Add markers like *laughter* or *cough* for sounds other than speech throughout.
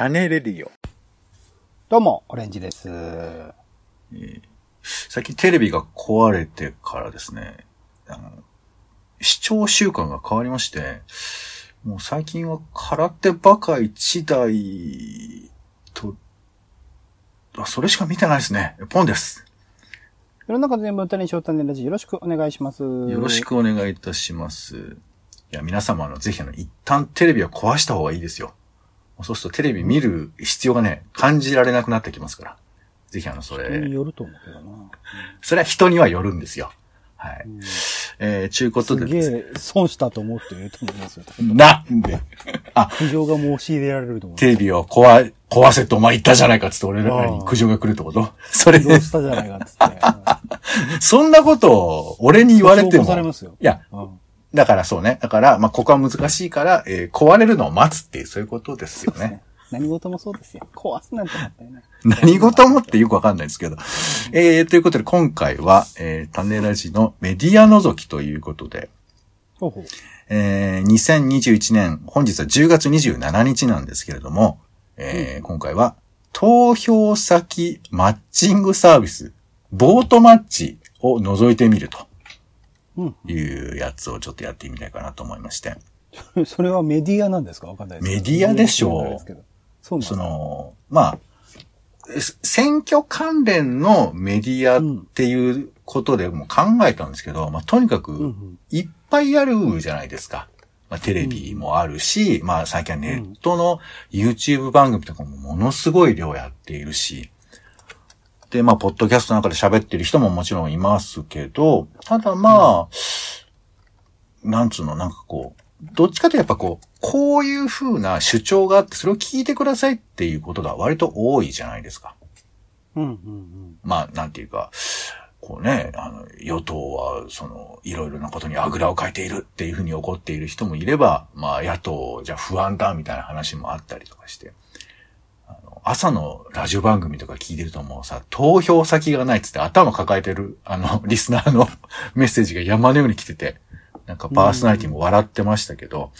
種レディオ。どうも、オレンジです。最近テレビが壊れてからですね、あの、視聴習慣が変わりまして、もう最近は空手バカ一台と、あ、それしか見てないですね。ポンです。世の中全部歌に翔太ねラジオよろしくお願いします。よよろし。くお願いいたします。いや、皆様、あの、ぜひあの、一旦テレビは壊した方がいいですよ。そうするとテレビ見る必要がね、感じられなくなってきますから。ぜひあの、そ人にれ、よると思うけどな。それは人にはよるんですよ。はい。うんえー、ちゅうことすげでですね。え損したと思う人いると思いますよ。なんで？*laughs* 苦情が申し入れられると思う。テレビを壊、壊せってお前言ったじゃないかっつって俺らに苦情が来るってこと？それどうしたじゃないかっつって。*laughs* そんなことを俺に言われても。されますよいや、うんだからそうね。だから、まあ、ここは難しいから、えー壊れるのを待つっていう、そういうことですよね。何事もそうですよ。壊すなんてもったいない。何事もってよくわかんないですけど。えー、ということで今回は、えー、種ラジのメディア覗きということで、ほうほう。えー、2021年、本日は10月27日なんですけれども、えー今回は、投票先マッチングサービス、ボートマッチを覗いてみるとうん。いうやつをちょっとやってみたいかなと思いまして。*laughs* それはメディアなんですか？わかんないです。メディアでしょうそうそか？の、まあ、え選挙関連のメディアっていうことでも考えたんですけど、まあ、とにかうんうく、ん。いっぱいあるじゃないですか。まあ、テレビもあるし、まあ、最近はネットの YouTube 番組とかもものすごい量やっているし、で、まあ、ポッドキャストの中で喋ってる人ももちろんいますけど、ただまあ、なんつうの、なんかこう、どっちかというとやっぱこう、こういう風な主張があって、それを聞いてくださいっていうことが割と多いじゃないですか。うんうんうん。まあ、なんていうか、こうね、あの、与党は、その、いろいろなことにあぐらをかいているっていうふうに怒っている人もいれば、まあ、野党じゃ不安だみたいな話もあったりとかして、あの、朝のラジオ番組とか聞いてるともうさ、投票先がないっつって頭抱えてる、あの、*laughs* リスナーの *laughs* メッセージが山のように来てて、なんかパーソナリティも笑ってましたけど、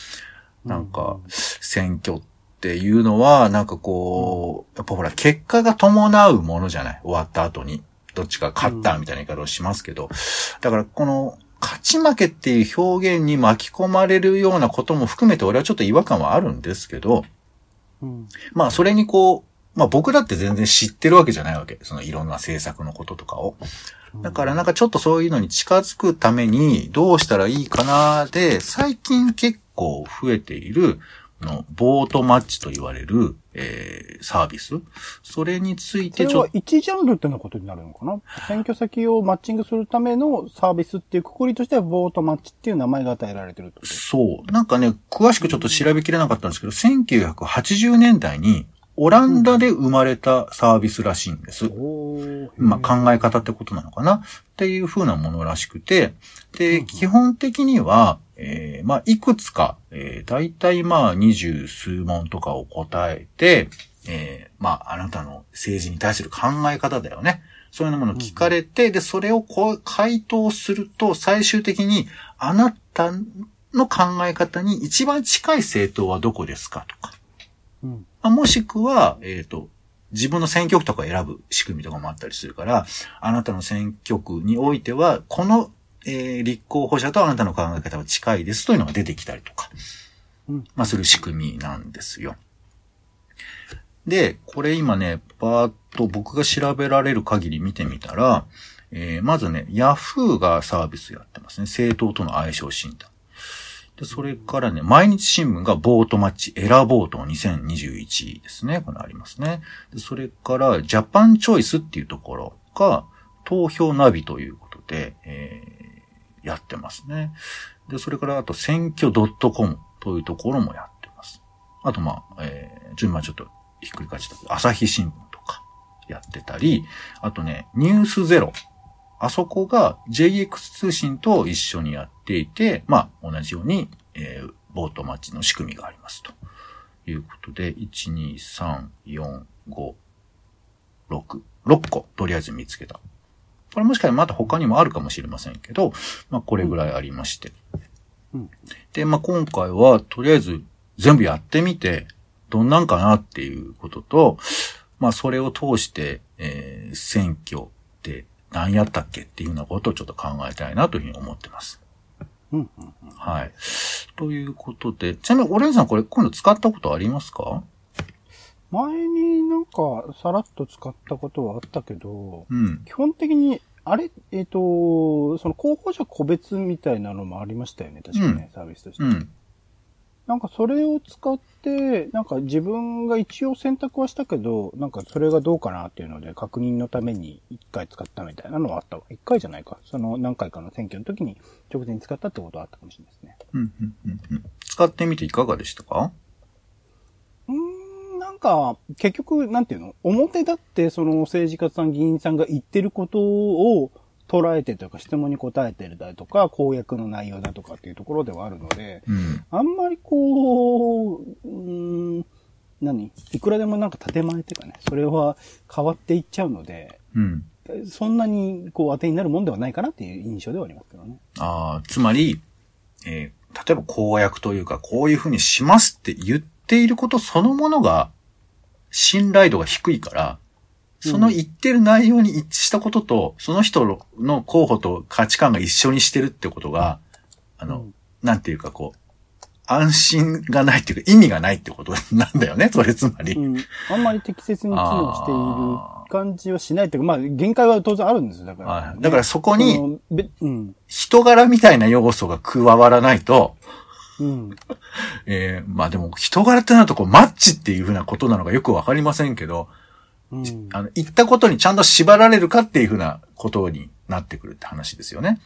なんか、選挙っていうのは、なんかこう、やっぱほら、結果が伴うものじゃない？終わった後に。どっちか勝ったみたいな言い方をしますけど。だから、この、勝ち負けっていう表現に巻き込まれるようなことも含めて、俺はちょっと違和感はあるんですけど、うん。まあ、それにこう、まあ僕だって全然知ってるわけじゃないわけ。そのいろんな政策のこととかを。だからなんかちょっとそういうのに近づくためにどうしたらいいかなで、最近結構増えている、あのボートマッチと言われる、えー、サービスそれについてちょっと、一ジャンルってのことになるのかな？選挙先をマッチングするためのサービスっていうくくりとしては、ボートマッチっていう名前が与えられてるそう。なんかね、詳しくちょっと調べきれなかったんですけど、1980年代にオランダで生まれたサービスらしいんです。おーまあ、考え方ってことなのかな？っていう風なものらしくて、で、基本的には、えーまあ、いくつか、えー、大体まあ、二十数問とかを答えて、えーまあ、あなたの政治に対する考え方だよね。そういうものを聞かれて、で、それをこう、回答すると、最終的に、あなたの考え方に一番近い政党はどこですか？とか。うん。まあもしくは、えっ、と、自分の選挙区とか選ぶ仕組みとかもあったりするから、あなたの選挙区においては、この、えー立候補者とあなたの考え方は近いですというのが出てきたりとか、うんまあ、する仕組みなんですよ。で、これ今ね、パーッと僕が調べられる限り見てみたら、えーまずね、ヤフーがサービスやってますね。政党との相性診断。で、それからね、毎日新聞がボートマッチ、エラボート2021ですね。これありますね。で、それから、ジャパンチョイスっていうところが、投票ナビということで、えーやってますね。で、それから、あと、選挙 .com というところもやってます。あと、まあ、えー、順番ちょっとひっくり返っちゃった、朝日新聞とかやってたり、あとね、ニュースゼロ。あそこが JX 通信と一緒にやっていて、まあ、同じように、えー、ボートマッチの仕組みがありますと。いうことで、1、2、3、4、5、6、6個、とりあえず見つけた。これもしかしたらまた他にもあるかもしれませんけど、まあ、これぐらいありまして。うんで、まあ、今回は、とりあえず全部やってみて、どんなんかなっていうことと、まあそれを通して、えー選挙って何やったっけっていうようなことをちょっと考えたいなというふうに思ってます。うんうんうんはい。ということで、ちなみにオレンジさんこれ今度使ったことありますか？前になんかさらっと使ったことはあったけど、うん。基本的に、あれ、えっ、と、その候補者個別みたいなのもありましたよね、確かね、サービスとして。うん。なんかそれを使って、なんか自分が一応選択はしたけど、なんかそれがどうかなっていうので確認のために一回使ったみたいなのはあったわ。一回じゃないか。その何回かの選挙の時に直前に使ったってことはあったかもしれないですね。うん。うん。うんうん。使ってみていかがでしたか？うーん、なんか、結局、なんていうの？表だってその政治家さん、議員さんが言ってることを捉えてというか質問に答えてるだとか、公約の内容だとかっていうところではあるので、うん。あんまりこう、うーん、何？いくらでもなんか建前っていうかね、それは変わっていっちゃうので、うん。そんなにこう当てになるもんではないかなっていう印象ではありますけどね。ああ、つまり、えー例えば公約というか、こういうふうにしますって言っていることそのものが、信頼度が低いから、その言ってる内容に一致したことと、その人の候補と価値観が一緒にしてるってことが、あの、うんなんていうかこう、安心がないっていうか意味がないってこと *laughs* なんだよね、それつまり。うん。あんまり適切に機能している感じはしないというか、まあ限界は当然あるんですよ、だから、はいだからそこに。人柄みたいな要素が加わらないと、うん。*laughs* えーまあでも人柄ってなるとこうマッチっていうふうなことなのかよくわかりませんけど、うん。あの、言ったことにちゃんと縛られるかっていうふうなことになってくるって話ですよね。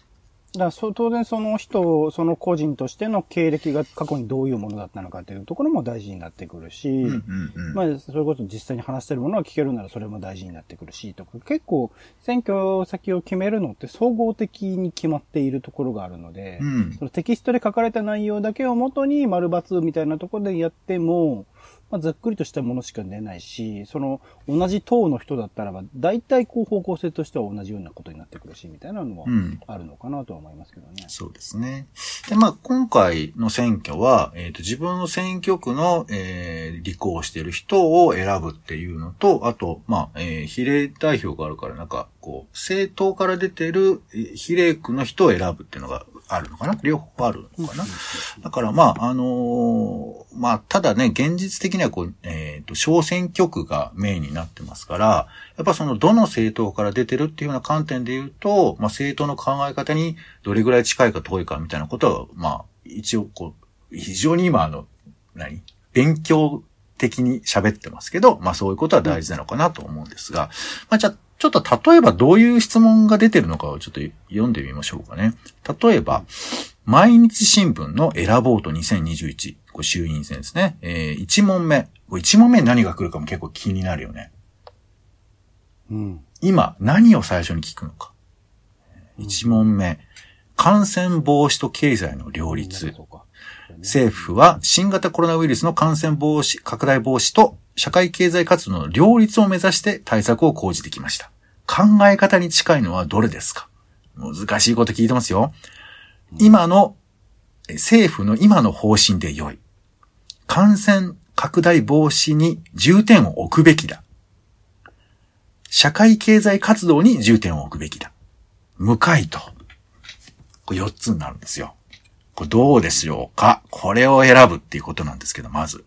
だからそ当然その人、その個人としての経歴が過去にどういうものだったのかというところも大事になってくるし、うんうんうん。まあ、それこそ実際に話してるものが聞けるならそれも大事になってくるし、とか、結構選挙先を決めるのって総合的に決まっているところがあるので、うんそのテキストで書かれた内容だけを元に丸抜みたいなところでやっても、まあ、ざっくりとしたものしか出ないし、その同じ党の人だったらば、大体こう方向性としては同じようなことになってくるし、みたいなのはうんあるのかなとは思いますけどね。そうですね。で、まあ、今回の選挙は、えっ、と、自分の選挙区の、えー、立候補している人を選ぶっていうのと、あと、まあ、えー、比例代表があるから、なんか、こう、政党から出てるえー比例区の人を選ぶっていうのがあるのかな？両方あるのかな、だから、まあ、あのーまあ、ただね、現実的にはこう、えっ、と、小選挙区がメインになってますから、やっぱその、どの政党から出てるっていうような観点で言うと、まあ、政党の考え方にどれぐらい近いか遠いかみたいなことは、まあ、一応こう、非常に今、あの、何？勉強的に喋ってますけど、まあそういうことは大事なのかなと思うんですが、まあじゃあ、ちょっと例えばどういう質問が出てるのかをちょっと読んでみましょうかね。例えば、毎日新聞の選ぼうと2021、これ衆院選ですね。えー、1問目。これ1問目に何が来るかも結構気になるよね。うん。今、何を最初に聞くのか。1問目。感染防止と経済の両立。政府は新型コロナウイルスの感染防止、拡大防止と社会経済活動の両立を目指して対策を講じてきました。考え方に近いのはどれですか？難しいこと聞いてますよ。今の、政府の今の方針で良い。感染拡大防止に重点を置くべきだ。社会経済活動に重点を置くべきだ。無回答。これ4つになるんですよ。これどうでしょうか？これを選ぶっていうことなんですけど、まず。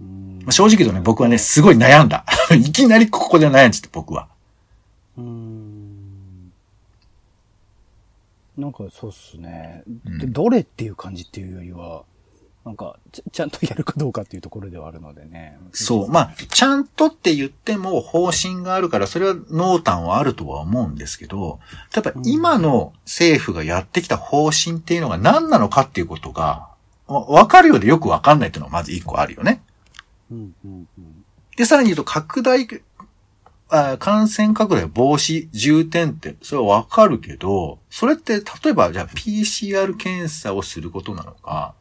うんまあ正直言うとね、僕はね、すごい悩んだ。*laughs* いきなりここで悩んじゃって、僕は。うーんなんかそうっすね、うんでどれっていう感じっていうよりは、なんかち、ちゃんとやるかどうかっていうところではあるのでね。そう。まあ、ちゃんとって言っても方針があるから、それは濃淡はあるとは思うんですけど、やっぱ今の政府がやってきた方針っていうのが何なのかっていうことが、わわかるようでよくわかんないっていうのがまず一個あるよね。で、さらに言うと、拡大、あ感染拡大防止重点って、それはわかるけど、それって、例えば、じゃあ PCR 検査をすることなのか、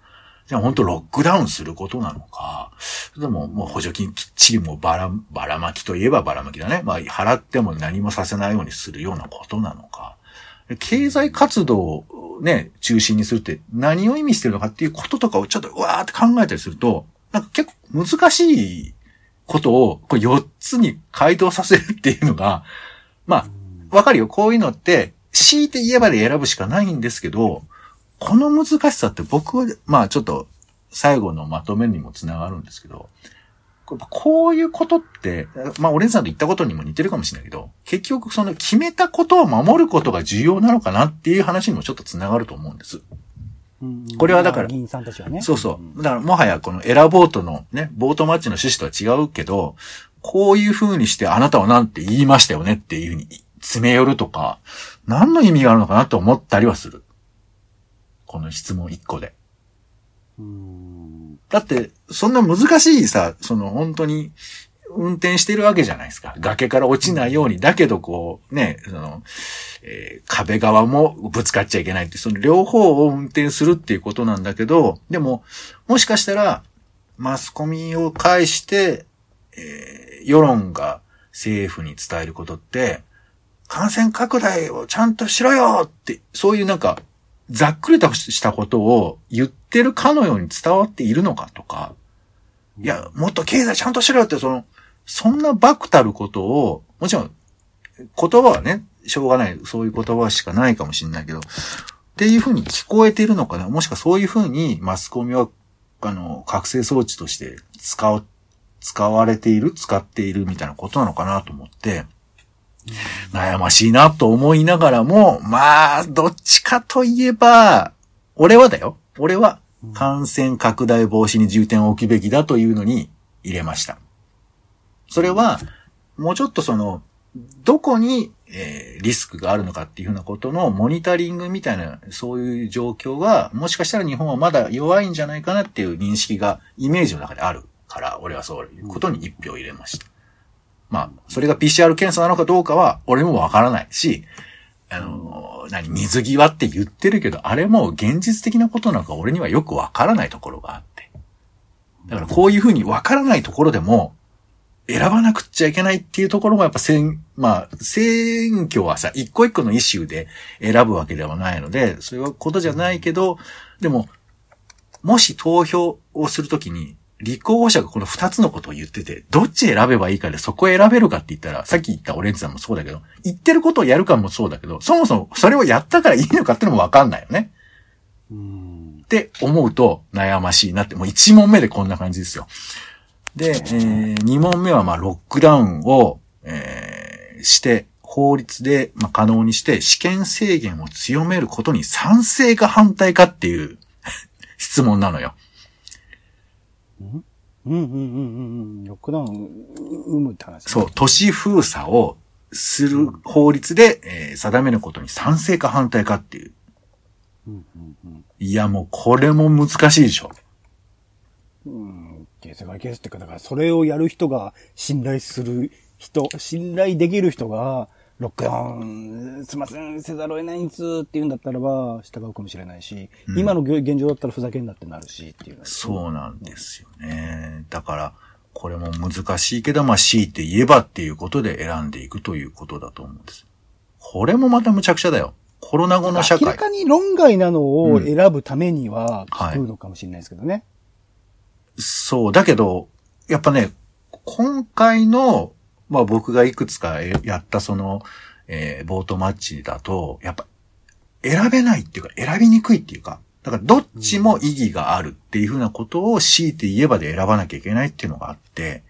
じゃあ本当ロックダウンすることなのか、でももう補助金きっちりもうばら、ばらまきといえばばらまきだね。まあ払っても何もさせないようにするようなことなのか。経済活動をね、中心にするって何を意味してるのかっていうこととかをちょっとうわーって考えたりすると、なんか結構難しいことをこれ4つに回答させるっていうのが、まあ、わかるよ。こういうのって、強いて言えばで選ぶしかないんですけど、この難しさって僕は、まあちょっと最後のまとめにもつながるんですけど、こういうことって、まあ、オレンさんと言ったことにも似てるかもしれないけど、結局その決めたことを守ることが重要なのかなっていう話にもちょっとつながると思うんです。これはだから、議員さんたちはね。そうそう。だからもはやこのエラボートのね、ボートマッチの趣旨とは違うけど、こういう風にしてあなたは何て言いましたよねっていう風に詰め寄るとか、何の意味があるのかなと思ったりはする。この質問一個で。だって、そんな難しいさ、その本当に、運転してるわけじゃないですか。崖から落ちないように、だけどこう、ね、その、えー、壁側もぶつかっちゃいけないって、その両方を運転するっていうことなんだけど、でも、もしかしたら、マスコミを介して、えー、世論が政府に伝えることって、感染拡大をちゃんとしろよって、そういうなんか、ざっくりとしたことを言ってるかのように伝わっているのかとか、いや、もっと経済ちゃんとしろよって、その、そんなバクたることを、もちろん、言葉はね、しょうがない、そういう言葉しかないかもしれないけど、っていうふうに聞こえてるのかな？もしくはそういうふうにマスコミは、あの、覚醒装置として使う、使われている、使っているみたいなことなのかなと思って、悩ましいなと思いながらも、まあ、どっちかといえば、俺はだよ。俺は感染拡大防止に重点を置くべきだというのに入れました。それは、もうちょっとその、どこに、えー、リスクがあるのかっていうふうなことのモニタリングみたいな、そういう状況が、もしかしたら日本はまだ弱いんじゃないかなっていう認識が、イメージの中であるから、俺はそういうことに一票入れました。まあ、それが PCR 検査なのかどうかは、俺もわからないし、あの、何、水際って言ってるけど、あれも現実的なことなのか俺にはよくわからないところがあって。だからこういうふうにわからないところでも、選ばなくちゃいけないっていうところもやっぱ選、まあ、選挙はさ、一個一個のイシューで選ぶわけではないので、そういうことじゃないけど、でも、もし投票をするときに、立候補者がこの二つのことを言ってて、どっち選べばいいかでそこを選べるかって言ったら、さっき言ったオレンジさんもそうだけど、言ってることをやるかもそうだけど、そもそもそれをやったからいいのかってのもわかんないよね。って思うと悩ましいなって、もう一問目でこんな感じですよ。で、えー、二問目はまあロックダウンを、えー、して、法律で、まあ、可能にして試験制限を強めることに賛成か反対かっていう *laughs* 質問なのよ。うん？うんうんうんうん。ロックダウン、生むって話、ね、そう、都市封鎖をする法律で、えー、定めることに賛成か反対かっていう。うんうんうん、いや、もうこれも難しいでしょ。うん、ケースがケースってか、だからそれをやる人が信頼する人、信頼できる人が、ロックダウン、すいません、せざるを得ないんですって言うんだったらば、従うかもしれないし、うん、今の現状だったらふざけんなってなるしっていう。そうなんですよね。だから、これも難しいけど、まあ、強いて言えばっていうことで選んでいくということだと思うんです。これもまた無茶苦茶だよ。コロナ後の社会。明らかに論外なのを選ぶためには、聞くのかもしれないですけどね、うん。そう。だけど、やっぱね、今回のまあ僕がいくつかやったその、えー、ボートマッチだと、やっぱ選べないっていうか選びにくいっていうか、だからどっちも意義があるっていうふうなことを強いて言えばで選ばなきゃいけないっていうのがあって、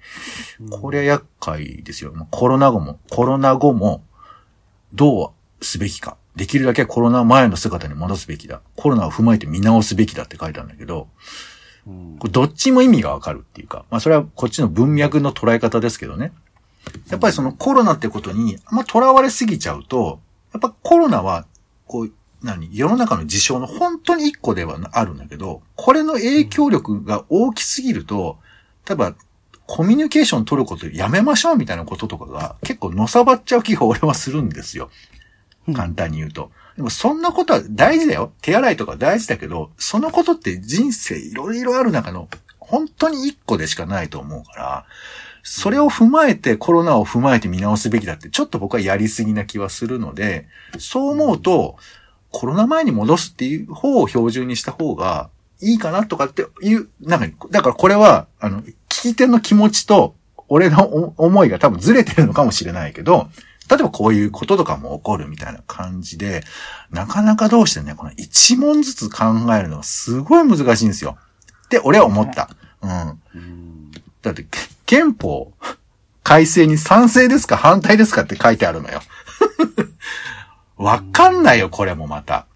これは厄介ですよ。コロナ後も、コロナ後もどうすべきか。できるだけコロナ前の姿に戻すべきだ。コロナを踏まえて見直すべきだって書いてあるんだけど、どっちも意味がわかるっていうか、まあそれはこっちの文脈の捉え方ですけどね。やっぱりそのコロナってことにあんま囚われすぎちゃうと、やっぱコロナは、こう、何世の中の事象の本当に一個ではあるんだけど、これの影響力が大きすぎると、例えば、コミュニケーション取ることやめましょうみたいなこととかが結構のさばっちゃう気が俺はするんですよ。簡単に言うと。でもそんなことは大事だよ。手洗いとか大事だけど、そのことって人生いろいろある中の本当に一個でしかないと思うから、それを踏まえて、コロナを踏まえて見直すべきだって、ちょっと僕はやりすぎな気はするので、そう思うと、コロナ前に戻すっていう方を標準にした方が、いいかなとかっていう、なんか、だからこれは、あの、聞き手の気持ちと、俺の思いが多分ずれてるのかもしれないけど、例えばこういうこととかも起こるみたいな感じで、なかなかどうしてね、この一問ずつ考えるのがすごい難しいんですよ。って俺は思った。うん。だって、憲法改正に賛成ですか反対ですかって書いてあるのよ。*laughs* わかんないよ、これもまた。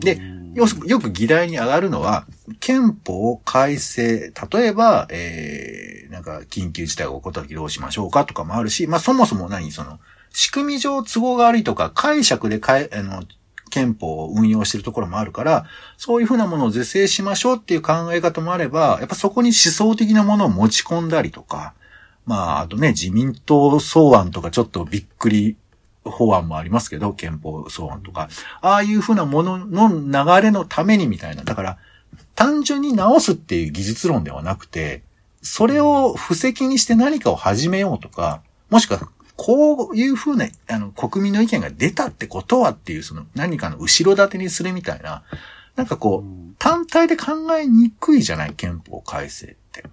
で、よよく議題に上がるのは、憲法改正、例えば、えー、なんか、緊急事態が起こった時どうしましょうかとかもあるし、まあ、そもそも何、その、仕組み上都合が悪いとか、解釈でかえ、あの、憲法を運用しているところもあるから、そういうふうなものを是正しましょうっていう考え方もあれば、やっぱそこに思想的なものを持ち込んだりとか、まあ、あとね、自民党草案とかちょっとびっくり法案もありますけど、憲法草案とか、ああいうふうなものの流れのためにみたいな。だから、単純に直すっていう技術論ではなくて、それを布石にして何かを始めようとか、もしくは、こういうふうな、あの、国民の意見が出たってことはっていう、その何かの後ろ盾にするみたいな、なんかこう、単体で考えにくいじゃない、憲法改正って。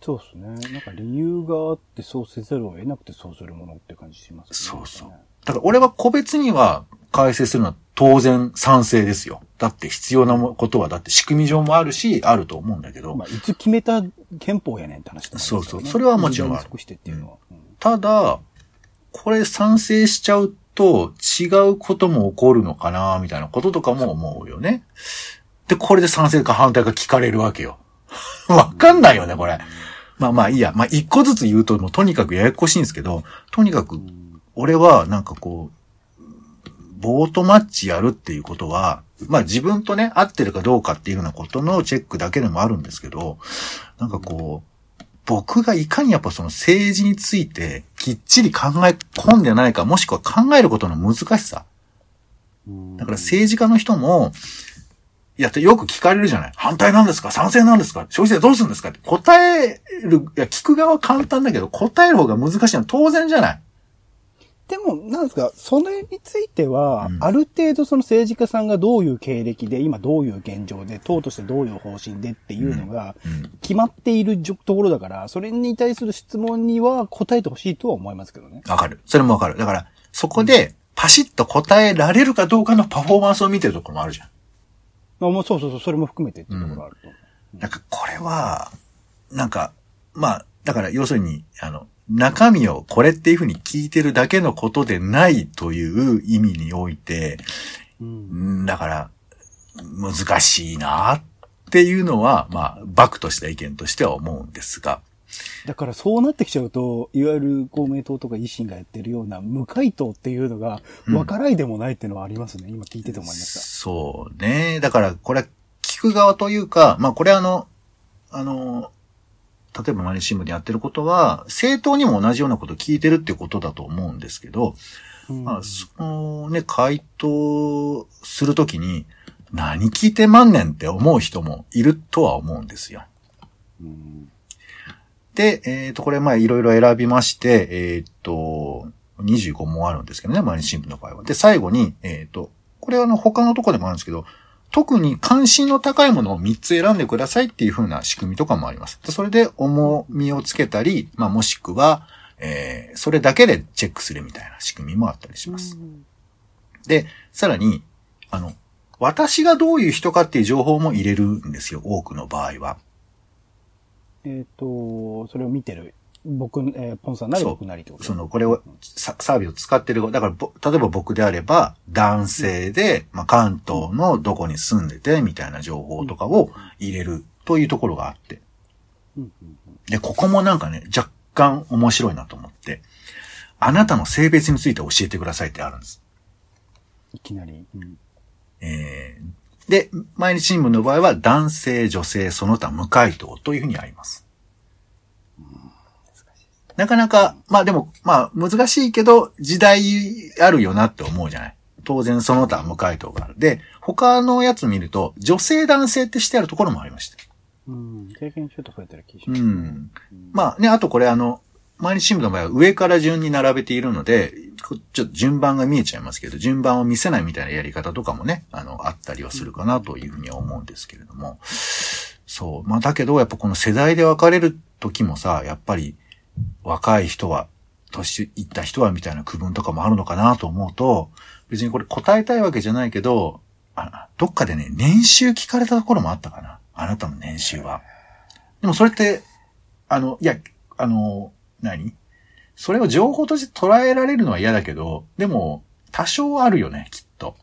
そうですね。なんか理由があってそうせざるを得なくてそうするものって感じしますね。そうそう。だから俺は個別には改正するのは当然賛成ですよ。だって必要なことはだって仕組み上もあるし、あると思うんだけど。まあ、いつ決めた憲法やねんって話だ、ね、そうそう。それはもちろんある。してっていうのは、うん、ただ、これ賛成しちゃうと違うことも起こるのかなみたいなこととかも思うよね。で、これで賛成か反対か聞かれるわけよ。*laughs* わかんないよね、これ。まあまあいいや。まあ一個ずつ言うともうとにかくややこしいんですけど、とにかく俺はなんかこう、ボートマッチやるっていうことは、まあ自分とね、合ってるかどうかっていうようなことのチェックだけでもあるんですけど、なんかこう、僕がいかにやっぱその政治についてきっちり考え込んでないか、もしくは考えることの難しさ。だから政治家の人も、いや、よく聞かれるじゃない。反対なんですか？賛成なんですか？消費税どうするんですか？って答える、いや、聞く側は簡単だけど、答える方が難しいのは当然じゃない。でも、なんですか、それについては、うん、ある程度その政治家さんがどういう経歴で、今どういう現状で、党としてどういう方針でっていうのが、決まっているところだから、それに対する質問には答えてほしいとは思いますけどね。わかる。それもわかる。だから、そこで、パシッと答えられるかどうかのパフォーマンスを見てるところもあるじゃん。あもうそうそうそう、それも含めてっていうところあると。うん、なんか、これは、なんか、まあ、だから、要するに、あの、中身をこれっていうふうに聞いてるだけのことでないという意味において、うん、だから、難しいなっていうのは、まあ、バクとした意見としては思うんですが。だからそうなってきちゃうと、いわゆる公明党とか維新がやってるような無回答っていうのが、わからいでもないっていうのはありますね。うん、今聞いてて思いました。そうね。だから、これ、聞く側というか、まあこれあの、あの、例えば毎日新聞でやってることは、政党にも同じようなことを聞いてるっていうことだと思うんですけど、うん、まあ、そのね、回答するときに、何聞いてまんねんって思う人もいるとは思うんですよ。うん、で、えっ、ー、と、これまあいろいろ選びまして、えっ、ー、と、25問あるんですけどね、毎日新聞の場合は。で、最後に、えっ、ー、と、これはあの他のとこでもあるんですけど、特に関心の高いものを3つ選んでくださいっていう風な仕組みとかもあります。それで重みをつけたり、まあ、もしくは、えー、それだけでチェックするみたいな仕組みもあったりします。で、さらに、あの、私がどういう人かっていう情報も入れるんですよ、多くの場合は。えっ、ー、と、それを見てる僕、えー、ポンさんなり僕なりってこと？その、これを、サービスを使ってる、だから、例えば僕であれば、男性で、まあ、関東のどこに住んでて、みたいな情報とかを入れるというところがあって。で、ここもなんかね、若干面白いなと思って、あなたの性別について教えてくださいってあるんです。いきなり。うん、えー、で、毎日新聞の場合は、男性、女性、その他無回答というふうにあります。なかなか、まあでも、まあ難しいけど、時代あるよなって思うじゃない？当然その他無回答がある。で、他のやつ見ると、女性男性ってしてあるところもありました。うん、経験ちょっと増えてる気がします、うん。まあね、あとこれあの、毎日新聞の場合は上から順に並べているので、ちょっと順番が見えちゃいますけど、順番を見せないみたいなやり方とかもね、あの、あったりはするかなというふうには思うんですけれども。そう。まあ、だけど、やっぱこの世代で分かれる時もさ、やっぱり若い人は、年いった人はみたいな区分とかもあるのかなと思うと、別にこれ答えたいわけじゃないけど、あどっかでね、年収聞かれたところもあったかな。あなたの年収は。でもそれって、あの、いや、あの、何？それを情報として捉えられるのは嫌だけど、でも、多少あるよね、きっと。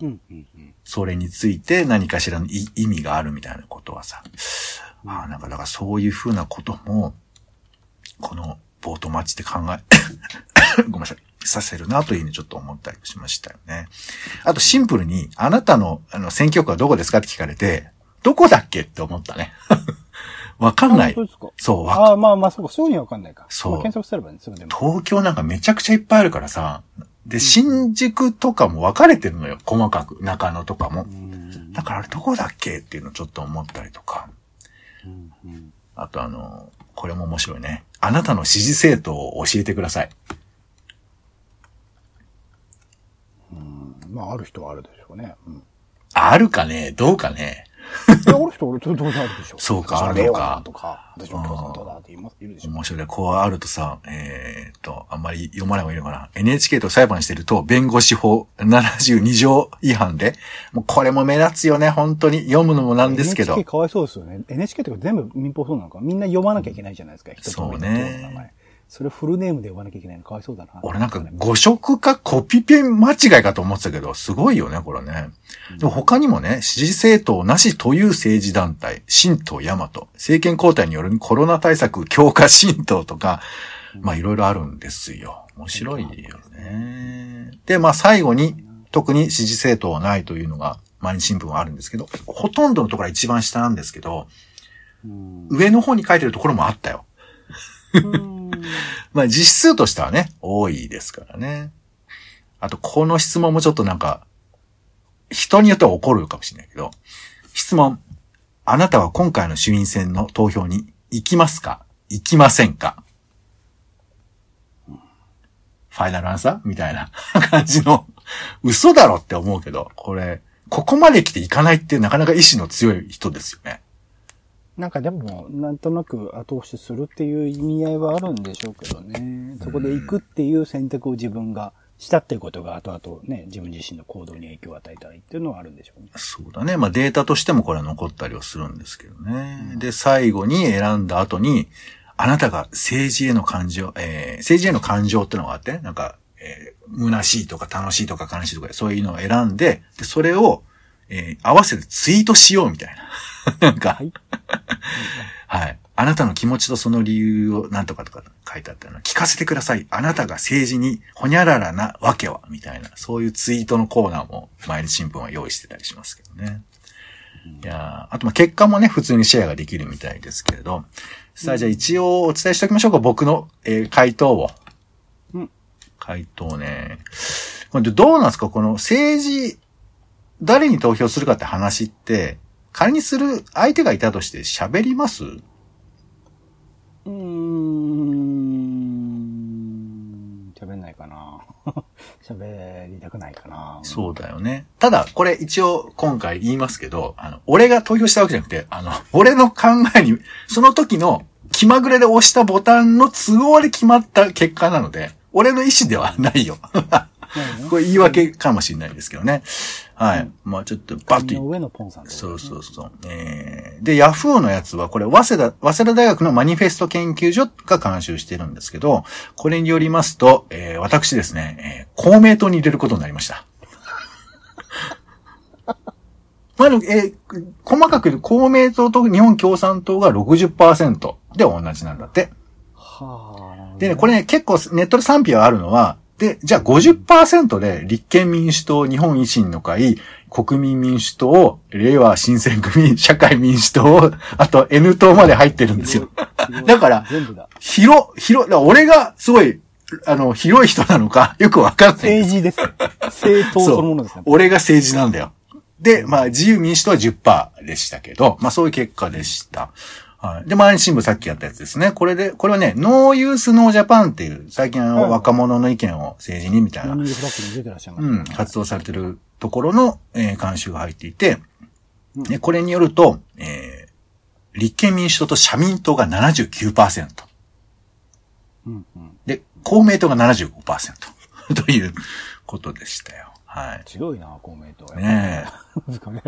うんうんうん、それについて何かしらの意味があるみたいなことはさ。ああ、なんか、だからそういうふうなことも、このボートマッチって考え、*laughs* ごめんなさい。させるなというふうにちょっと思ったりしましたよね。あとシンプルに、あなたのあの選挙区はどこですかって聞かれて、どこだっけって思ったね。*laughs* わかんない。そう、ああ、まあまあ、そうか、そういうにはわかんないか。そう。検索すればね、すぐでも。東京なんかめちゃくちゃいっぱいあるからさ、で、新宿とかも分かれてるのよ、細かく。中野とかも。だからあれどこだっけっていうのをちょっと思ったりとか。あとあの、これも面白いね。あなたの支持政党を教えてください。うん、まあ、ある人はあるでしょうね。うん、あるかね？どうかね？いや、俺人、俺、当然あるでしょ。そうか、あるのか。とか、私も共産党だって言います、いるでしょ。面白いね。こうあるとさ、えー、っと、あんまり読まない方がいいのかな。NHK と裁判してると、弁護士法72条違反で、もうこれも目立つよね、本当に。読むのもなんですけど。NHK かわいそうですよね。NHK とか全部民放そうなのか。みんな読まなきゃいけないじゃないですか、人そうね。それフルネームで呼ばなきゃいけないのかわいそうだな。俺なんか誤色かコピペ間違いかと思ってたけど、すごいよね、これね。でも他にもね、支持政党なしという政治団体、新党大和、政権交代によるコロナ対策強化新党とか、まあいろいろあるんですよ。面白いよね。で、まあ最後に、特に支持政党はないというのが、毎日新聞はあるんですけど、ほとんどのところは一番下なんですけど、上の方に書いてるところもあったよ。まあ実数としてはね、多いですからね。あと、この質問もちょっとなんか、人によっては怒るかもしれないけど、質問。あなたは今回の衆院選の投票に行きますか？行きませんか？ファイナルアンサー？みたいな *laughs* 感じの、嘘だろって思うけど、これ、ここまで来て行かないってなかなか意志の強い人ですよね。なんかでも、なんとなく後押しするっていう意味合いはあるんでしょうけどね。そこで行くっていう選択を自分がしたっていうことが後々ね、自分自身の行動に影響を与えたりっていうのはあるんでしょうね。そうだね。まあデータとしてもこれは残ったりはするんですけどね。うん、で、最後に選んだ後に、あなたが政治への感情、えー、政治への感情ってのがあって、なんか、えー、虚しいとか楽しいとか悲しいとか、そういうのを選んで、で、それを、えー、合わせてツイートしようみたいな。*laughs* なんか、はい、*laughs* はい。あなたの気持ちとその理由を何とかとか書いてあったの聞かせてください。あなたが政治にほにゃららなわけはみたいな、そういうツイートのコーナーも毎日新聞は用意してたりしますけどね。いやあとま結果もね、普通にシェアができるみたいですけれど。さあ、じゃあ一応お伝えしておきましょうか。僕の、えー、回答を。うん。回答ね。これどうなんですか？この政治、誰に投票するかって話って、仮にする相手がいたとして喋ります？うーん、喋んないかな。*laughs* 喋りたくないかな。そうだよね。ただ、これ一応今回言いますけど、あの、俺が投票したわけじゃなくて、あの、俺の考えに、その時の気まぐれで押したボタンの都合で決まった結果なので、俺の意思ではないよ。*laughs* これ言い訳かもしれないですけどね。はい。まあちょっとバッと。上のポンさん、そうそうそう。えー、で、ヤフーのやつは、これ、早稲田、早稲田大学のマニフェスト研究所が監修してるんですけど、これによりますと、えー、私ですね、えー、公明党に入れることになりました。*laughs* まあ、えー、細かく言うと、公明党と日本共産党が60%で同じなんだって。はあ。でね、これね、結構ネットで賛否はあるのは、で、じゃあ50%で立憲民主党、日本維新の会、国民民主党、令和新選組、社会民主党、あと N 党まで入ってるんですよ。だから、広、広、俺がすごい、あの、広い人なのか、よくわかんない。政治です。政党そのものですね。俺が政治なんだよ。で、まあ、自由民主党は10%でしたけど、まあそういう結果でした。はい。で、毎日新聞さっきやったやつですね。これで、これはね、ノーユースノージャパンっていう、最近あの、はい若者の意見を政治にみたいなうん、活動されてるところの、えー監修が入っていて、で、これによると、えー立憲民主党と社民党が79%。うんうん。で、公明党が75% *laughs* ということでしたよ。はい。強いな、公明党は。ねなん *laughs* かね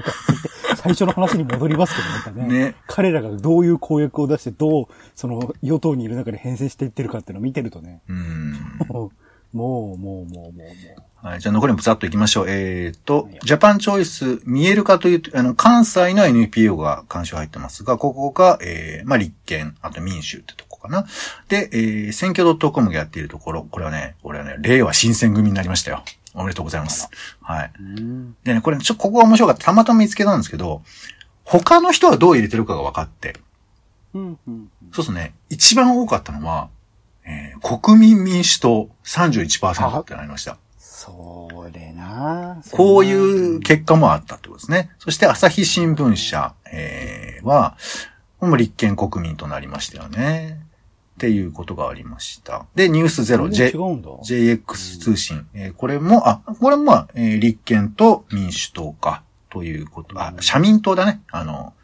最初の話に戻りますけど、なんかえ。ね。ね。彼らがどういう公約を出して、どう、その、与党にいる中で編成していってるかっていうのを見てるとね。うん。*laughs* もう、もう、もう、もう、もう。はい。じゃあ残りもざっといきましょう。えっ、とジャパンチョイス、見えるかというと、あの、関西の NPO が監修入ってますが、ここが、えー、まあ、立憲、あと民主ってとこかな。で、えー、選挙 .com がやっているところ、これはね、俺はね、令和新選組になりましたよ。おめでとうございます。はい。うん。でね、これ、ちょ、ここが面白かった。たまたま見つけたんですけど、他の人はどう入れてるかが分かって、うん、うん。そうするとね、一番多かったのは、えー、国民民主党31%ってなりました。それなこういう結果もあったってことですね。そして朝日新聞社、えー、は、もう立憲国民となりましたよね。っていうことがありました。で、ニュースゼロ、全 J。JX 通信。えーこれも、あ、これもまあ、えー立憲と民主党か、ということ。あ、社民党だね。あの、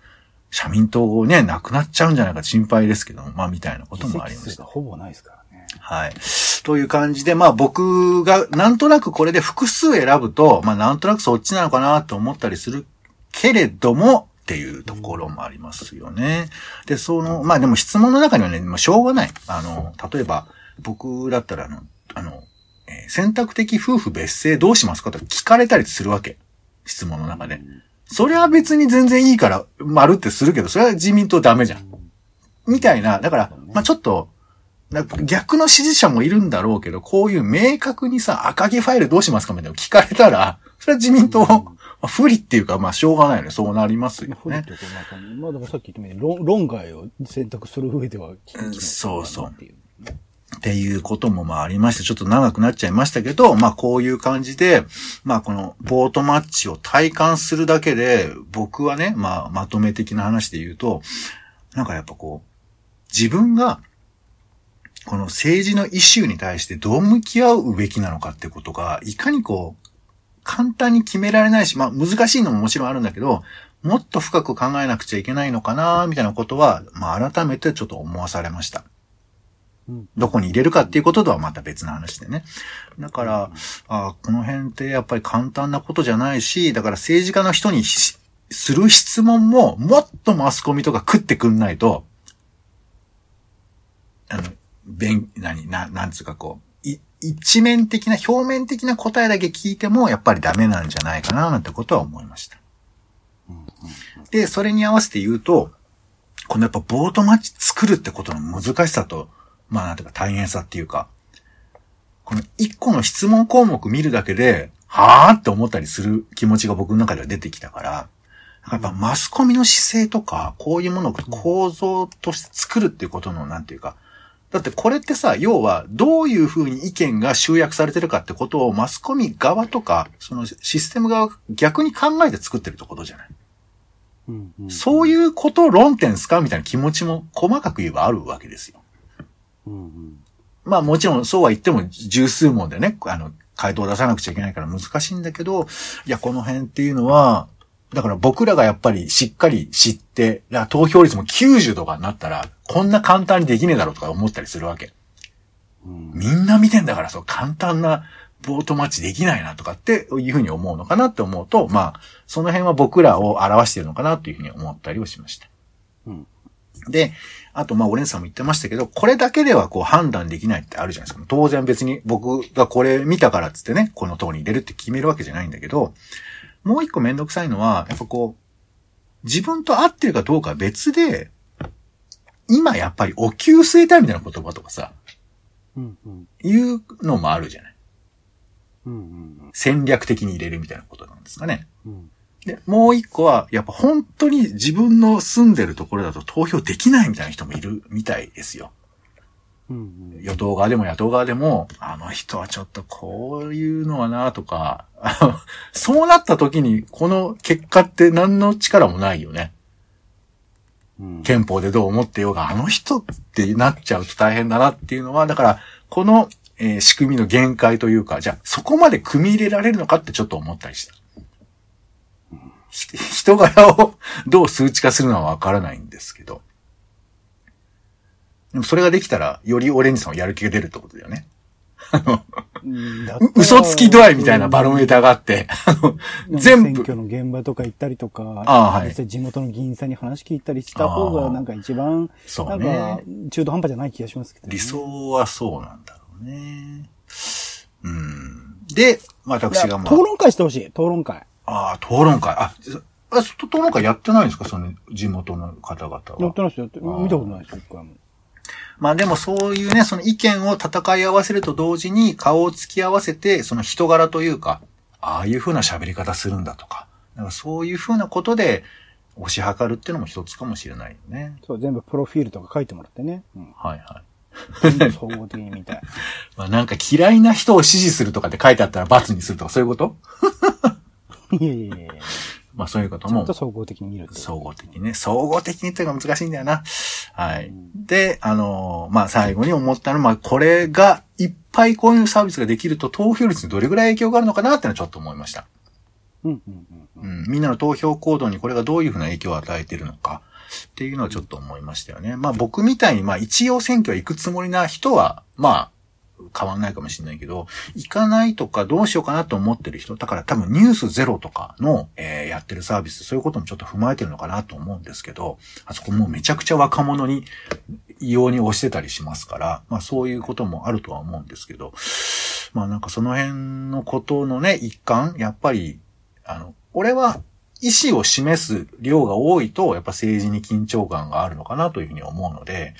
社民党ね、なくなっちゃうんじゃないか心配ですけども、まあ、みたいなこともありました。ほぼないですからね。はい。という感じで、まあ僕がなんとなくこれで複数選ぶと、まあなんとなくそっちなのかなと思ったりするけれども、っていうところもありますよね。で、その、まあでも質問の中にはね、まあしょうがない。あの、例えば、僕だったらあの、あの、えー選択的夫婦別姓どうしますかと聞かれたりするわけ。質問の中で。それは別に全然いいから、丸ってするけど、それは自民党ダメじゃん。みたいな、だから、まあちょっと、逆の支持者もいるんだろうけど、こういう明確にさ、赤木ファイルどうしますかみたいなの聞かれたら、それは自民党、まあ不利っていうか、まあしょうがないよね。そうなりますよねまあ、。というか、まあでもさっき言ったように、論論外を選択する上では、うんそうそうっていう。っていうこともまあありまして、ちょっと長くなっちゃいましたけど、まあこういう感じで、まあこのボートマッチを体感するだけで、僕はね、まあまとめ的な話で言うと、なんかやっぱこう、自分が、この政治のイシューに対してどう向き合うべきなのかってことが、いかにこう、簡単に決められないし、まあ難しいのももちろんあるんだけど、もっと深く考えなくちゃいけないのかな、みたいなことは、まあ改めてちょっと思わされました。うんどこに入れるかっていうこととはまた別の話でね。だから、あこの辺ってやっぱり簡単なことじゃないし、だから政治家の人にしする質問ももっとマスコミとか食ってくんないと、あの、弁、何、な、なんつうかこう、い一面的な、表面的な答えだけ聞いてもやっぱりダメなんじゃないかな、なんてことは思いました。で、それに合わせて言うと、このやっぱボートマッチ作るってことの難しさと、まあなんていうか大変さっていうか、この一個の質問項目見るだけで、はぁって思ったりする気持ちが僕の中では出てきたから、やっぱマスコミの姿勢とか、こういうものを構造として作るっていうことの、なんていうか、だってこれってさ、要はどういう風に意見が集約されてるかってことをマスコミ側とか、そのシステム側が逆に考えて作ってるってことじゃない？うんうんそういうことを論点ですかみたいな気持ちも細かく言えばあるわけですよ。うんうんまあもちろんそうは言っても十数問でね、あの、回答を出さなくちゃいけないから難しいんだけど、いや、この辺っていうのは、だから僕らがやっぱりしっかり知って、投票率も90とかになったら、こんな簡単にできねえだろうとか思ったりするわけ。うんみんな見てんだからそう簡単なボートマッチできないなとかっていうふうに思うのかなって思うと、まあ、その辺は僕らを表しているのかなというふうに思ったりをしました。うんで、あと、まあ、オレンジさんも言ってましたけど、これだけではこう判断できないってあるじゃないですか。当然別に僕がこれ見たからっつってね、この塔に入れるって決めるわけじゃないんだけど、もう一個めんどくさいのは、やっぱこう、自分と合ってるかどうかは別で、今やっぱりお給据えたいみたいな言葉とかさ、うんうんいうのもあるじゃない。戦略的に入れるみたいなことなんですかね。うんで、もう一個は、やっぱ本当に自分の住んでるところだと投票できないみたいな人もいるみたいですよ。うんうん与党側でも野党側でも、あの人はちょっとこういうのはなとか、*laughs* そうなった時にこの結果って何の力もないよね。うん憲法でどう思ってようが、あの人ってなっちゃうと大変だなっていうのは、だから、この、えー仕組みの限界というか、じゃあ、そこまで組み入れられるのかってちょっと思ったりした。ひ人柄をどう数値化するのはわからないんですけど。でもそれができたら、よりオレンジさんはやる気が出るってことだよね。うんだったらう嘘つき度合いみたいなバロメーターがあって、全部選挙の現場とか行ったりとか、あはい実際地元の議員さんに話聞いたりした方が、なんか一番、そうなんかね。中途半端じゃない気がしますけど、ね。理想はそうなんだろうね。うん。で、私がまあ討、論会してほしい、討論会。ああ、討論会。あ、あ、そ討論会やってないんですか？その地元の方々はやって。ないですよ、やって見たことないですよ、一回も。まあでもそういうね、その意見を戦い合わせると同時に顔を突き合わせて、その人柄というか、ああいう風な喋り方するんだとか、なんかそういう風なことで推し量るっていうのも一つかもしれないよね。そう、全部プロフィールとか書いてもらってね。うん。はいはい。総合的に見たい。*laughs* まあなんか嫌いな人を支持するとかって書いてあったら罰にするとかそういうこと？*laughs* いやいやいやまあそういうこともちゃんと。総合的に見る。総合的にね。総合的にっていうのが難しいんだよな。はい。で、あのーまあ、最後に思ったのは、まあ、これが、いっぱいこういうサービスができると投票率にどれぐらい影響があるのかなってのはちょっと思いました。うんうんうんうん。うん。みんなの投票行動にこれがどういうふうな影響を与えているのか。っていうのはちょっと思いましたよね。まあ僕みたいに、まあ一応選挙は行くつもりな人は、まあ、変わんないかもしれないけど、行かないとかどうしようかなと思ってる人、だから多分ニュースゼロとかの、えーやってるサービス、そういうこともちょっと踏まえてるのかなと思うんですけど、あそこもうめちゃくちゃ若者に異様に押してたりしますから、まあそういうこともあるとは思うんですけど、まあなんかその辺のことのね、一環、やっぱり、あの、俺は意思を示す量が多いと、やっぱ政治に緊張感があるのかなというふうに思うので、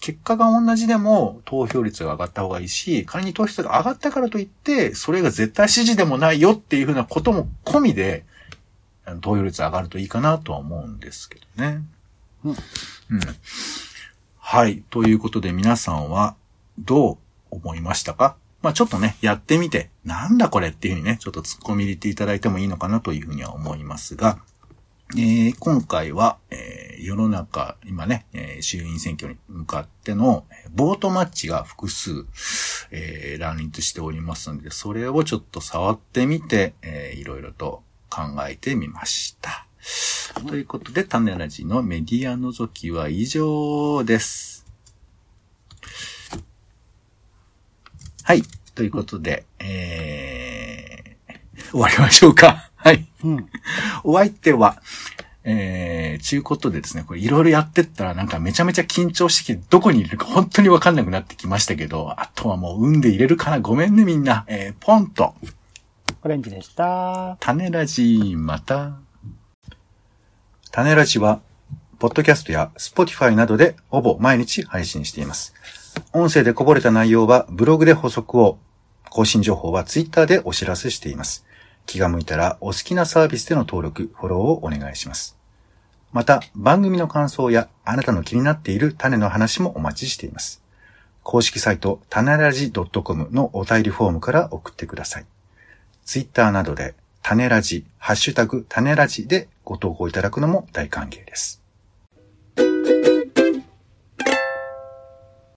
結果が同じでも投票率が上がった方がいいし、仮に投票率が上がったからといって、それが絶対支持でもないよっていうふうなことも込みで、投票率上がるといいかなとは思うんですけどね。うんうん。はい。ということで皆さんはどう思いましたか？まあちょっとね、やってみて、なんだこれっていうふうにね、ちょっと突っ込み入れていただいてもいいのかなというふうには思いますが、えー今回は、えー世の中、今ね、えー衆院選挙に向かっての、ボートマッチが複数、えー乱立しておりますので、それをちょっと触ってみて、えーいろいろと考えてみました。ということで、種ラジのメディア覗きは以上です。はい。ということで、えー、終わりましょうか。*laughs* はい。うん。お相手は、えー、ちゅうことでですね、これいろいろやってったらなんかめちゃめちゃ緊張してきて、どこにいるか本当にわかんなくなってきましたけど、あとはもう運で入れるかなごめんねみんな。えー、ポンと、オレンジでした。種ラジ、また。種ラジは、ポッドキャストや Spotify などでほぼ毎日配信しています。音声でこぼれた内容はブログで補足を、更新情報は Twitter でお知らせしています。気が向いたらお好きなサービスでの登録、フォローをお願いします。また、番組の感想やあなたの気になっている種の話もお待ちしています。公式サイト、種ラジ .com のお便りフォームから送ってください。ツイッターなどで、種ラジ、ハッシュタグ種ラジでご投稿いただくのも大歓迎です。